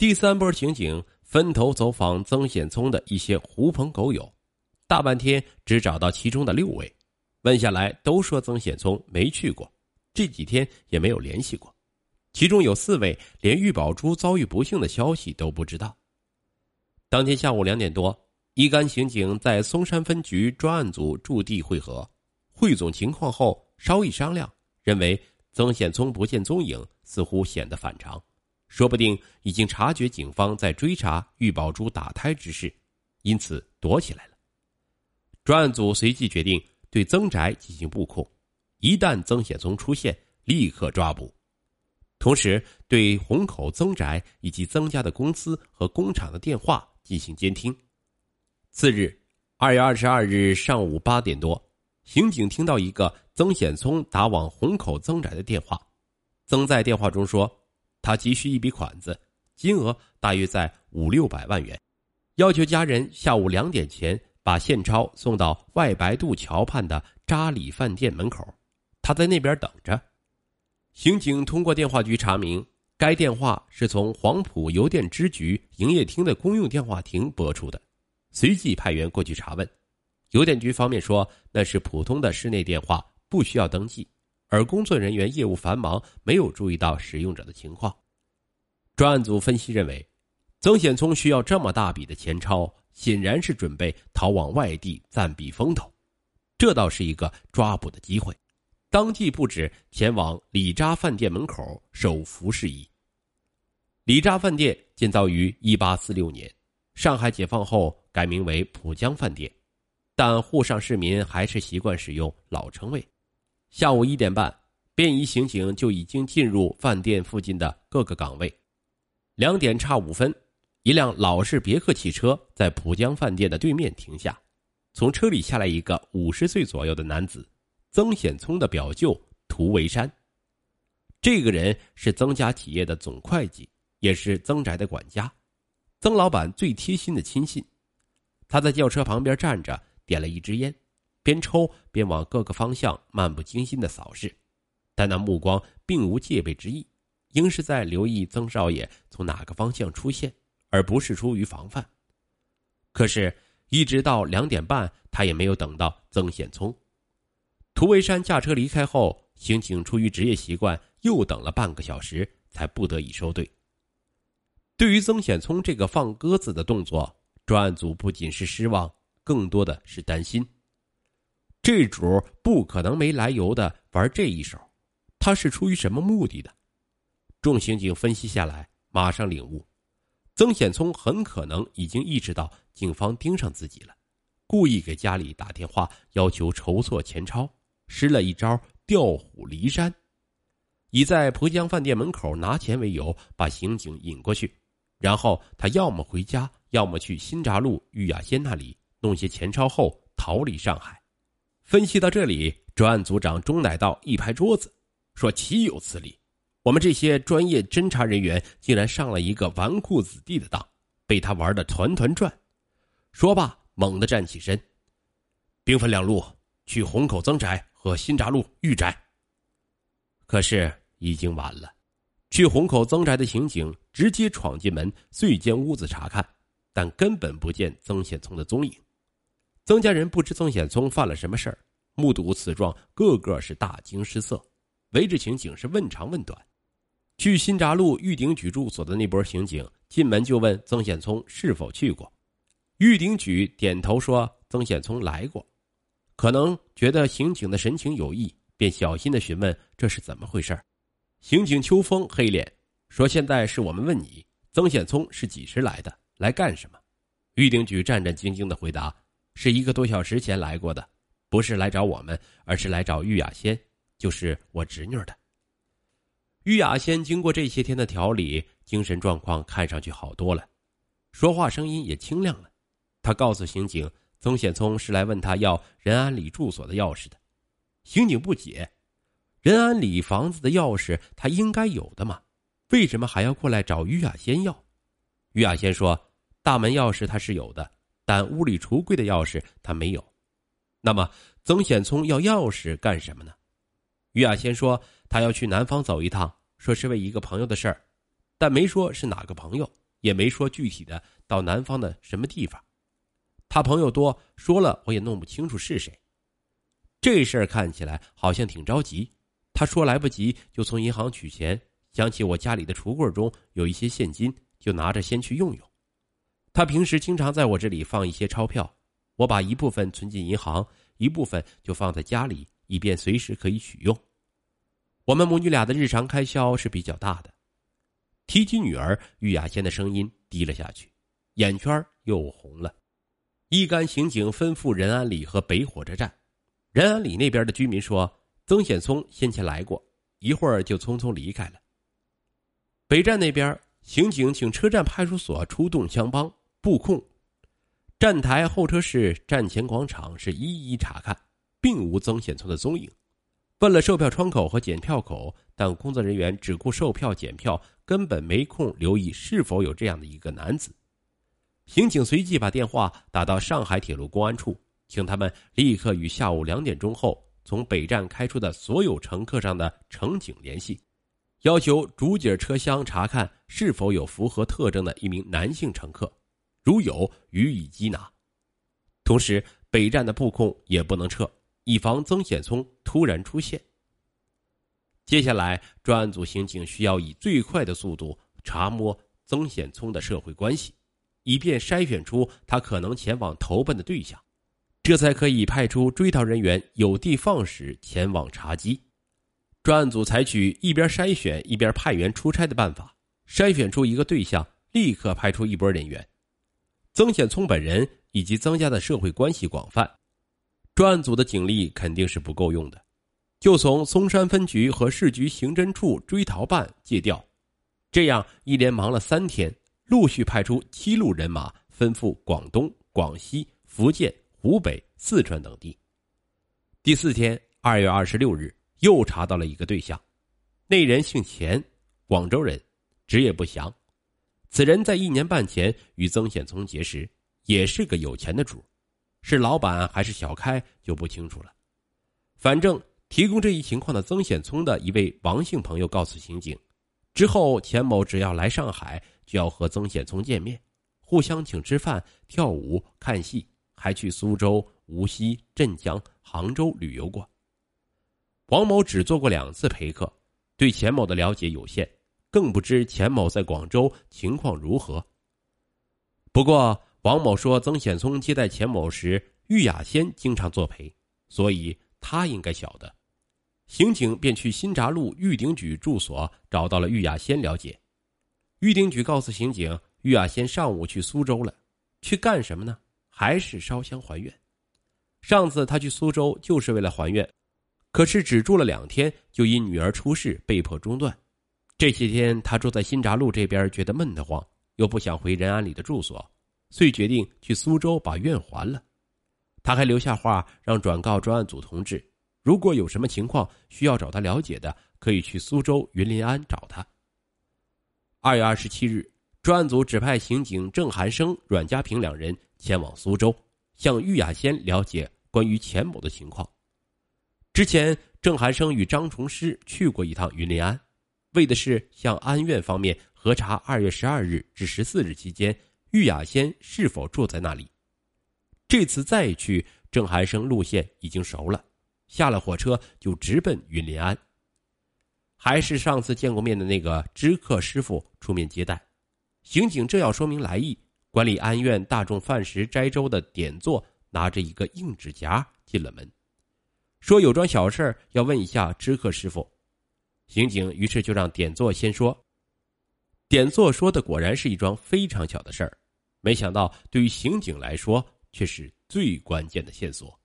第三波刑警分头走访曾显聪的一些狐朋狗友，大半天只找到其中的六位，问下来都说曾显聪没去过，这几天也没有联系过，其中有四位连玉宝珠遭遇不幸的消息都不知道。当天下午两点多，一干刑警在松山分局专案组驻地会合，汇总情况后稍一商量，认为曾显聪不见踪影，似乎显得反常。说不定已经察觉警方在追查玉宝珠打胎之事，因此躲起来了。专案组随即决定对曾宅进行布控，一旦曾显聪出现，立刻抓捕。同时，对虹口曾宅以及曾家的公司和工厂的电话进行监听。次日，二月二十二日上午八点多，刑警听到一个曾显聪打往虹口曾宅的电话，曾在电话中说。他急需一笔款子，金额大约在五六百万元，要求家人下午两点前把现钞送到外白渡桥畔的扎里饭店门口，他在那边等着。刑警通过电话局查明，该电话是从黄埔邮电支局营业厅的公用电话亭拨出的，随即派员过去查问。邮电局方面说那是普通的室内电话，不需要登记。而工作人员业务繁忙，没有注意到使用者的情况。专案组分析认为，曾显聪需要这么大笔的钱钞，显然是准备逃往外地暂避风头，这倒是一个抓捕的机会。当即布置前往李扎饭店门口手扶事宜。李扎饭店建造于一八四六年，上海解放后改名为浦江饭店，但沪上市民还是习惯使用老称谓。下午一点半，便衣刑警就已经进入饭店附近的各个岗位。两点差五分，一辆老式别克汽车在浦江饭店的对面停下，从车里下来一个五十岁左右的男子，曾显聪的表舅涂维山。这个人是曾家企业的总会计，也是曾宅的管家，曾老板最贴心的亲信。他在轿车旁边站着，点了一支烟。边抽边往各个方向漫不经心的扫视，但那目光并无戒备之意，应是在留意曾少爷从哪个方向出现，而不是出于防范。可是，一直到两点半，他也没有等到曾显聪。涂维山驾车离开后，刑警出于职业习惯，又等了半个小时，才不得已收队。对于曾显聪这个放鸽子的动作，专案组不仅是失望，更多的是担心。这主不可能没来由的玩这一手，他是出于什么目的的？众刑警分析下来，马上领悟，曾显聪很可能已经意识到警方盯上自己了，故意给家里打电话要求筹措钱钞，施了一招调虎离山，以在浦江饭店门口拿钱为由，把刑警引过去，然后他要么回家，要么去新闸路玉雅仙那里弄些钱钞后逃离上海。分析到这里，专案组长钟乃道一拍桌子，说：“岂有此理！我们这些专业侦查人员竟然上了一个纨绔子弟的当，被他玩的团团转。”说罢，猛地站起身，兵分两路去虹口曾宅和新闸路玉宅。可是已经晚了，去虹口曾宅的刑警直接闯进门，遂间屋子查看，但根本不见曾显聪的踪影。曾家人不知曾显聪犯了什么事儿，目睹此状，个个是大惊失色，围着刑警是问长问短。去新闸路玉鼎举住所的那波刑警进门就问曾显聪是否去过，玉鼎举点头说曾显聪来过，可能觉得刑警的神情有异，便小心的询问这是怎么回事刑警秋风黑脸说：“现在是我们问你，曾显聪是几时来的，来干什么？”玉鼎举战战兢兢的回答。是一个多小时前来过的，不是来找我们，而是来找玉雅仙，就是我侄女的。玉雅仙经过这些天的调理，精神状况看上去好多了，说话声音也清亮了。他告诉刑警，曾显聪是来问他要仁安里住所的钥匙的。刑警不解，仁安里房子的钥匙他应该有的嘛，为什么还要过来找玉雅仙要？玉雅仙说，大门钥匙他是有的。但屋里橱柜的钥匙他没有，那么曾显聪要钥匙干什么呢？于亚仙说他要去南方走一趟，说是为一个朋友的事儿，但没说是哪个朋友，也没说具体的到南方的什么地方。他朋友多说了，我也弄不清楚是谁。这事儿看起来好像挺着急。他说来不及，就从银行取钱，想起我家里的橱柜中有一些现金，就拿着先去用用。他平时经常在我这里放一些钞票，我把一部分存进银行，一部分就放在家里，以便随时可以取用。我们母女俩的日常开销是比较大的。提起女儿玉雅仙的声音低了下去，眼圈又红了。一干刑警吩咐仁安里和北火车站。仁安里那边的居民说，曾显聪先前来过，一会儿就匆匆离开了。北站那边，刑警请车站派出所出动相帮布控，站台、候车室、站前广场是一一查看，并无曾显聪的踪影。问了售票窗口和检票口，但工作人员只顾售票检票，根本没空留意是否有这样的一个男子。刑警随即把电话打到上海铁路公安处，请他们立刻与下午两点钟后从北站开出的所有乘客上的乘警联系，要求主景车厢查看是否有符合特征的一名男性乘客，如有予以缉拿。同时，北站的布控也不能撤，以防曾显聪突然出现。接下来，专案组刑警需要以最快的速度查摸曾显聪的社会关系。以便筛选出他可能前往投奔的对象，这才可以派出追逃人员有的放矢前往查缉。专案组采取一边筛选一边派员出差的办法，筛选出一个对象，立刻派出一波人员。曾显聪本人以及曾家的社会关系广泛，专案组的警力肯定是不够用的，就从松山分局和市局刑侦处追逃办借调，这样一连忙了三天。陆续派出七路人马，奔赴广东、广西、福建、湖北、四川等地。第四天，二月二十六日，又查到了一个对象，那人姓钱，广州人，职业不详。此人在一年半前与曾显聪结识，也是个有钱的主，是老板还是小开就不清楚了。反正提供这一情况的曾显聪的一位王姓朋友告诉刑警，之后钱某只要来上海。就要和曾显聪见面，互相请吃饭、跳舞、看戏，还去苏州、无锡、镇江、杭州旅游过。王某只做过两次陪客，对钱某的了解有限，更不知钱某在广州情况如何。不过王某说，曾显聪接待钱某时，玉雅仙经常作陪，所以他应该晓得。刑警便去新闸路玉鼎举住所找到了玉雅仙了解。玉鼎举告诉刑警，玉雅仙上午去苏州了，去干什么呢？还是烧香还愿。上次他去苏州就是为了还愿，可是只住了两天，就因女儿出事被迫中断。这些天他住在新闸路这边，觉得闷得慌，又不想回仁安里的住所，遂决定去苏州把愿还了。他还留下话让转告专案组同志，如果有什么情况需要找他了解的，可以去苏州云林安找他。二月二十七日，专案组指派刑警郑寒生、阮家平两人前往苏州，向玉雅仙了解关于钱某的情况。之前，郑寒生与张崇师去过一趟云林安，为的是向安院方面核查二月十二日至十四日期间玉雅仙是否住在那里。这次再去，郑寒生路线已经熟了，下了火车就直奔云林安。还是上次见过面的那个知客师傅出面接待，刑警正要说明来意，管理安院大众饭食斋粥的点座拿着一个硬纸夹进了门，说有桩小事要问一下知客师傅。刑警于是就让点座先说。点座说的果然是一桩非常小的事儿，没想到对于刑警来说却是最关键的线索。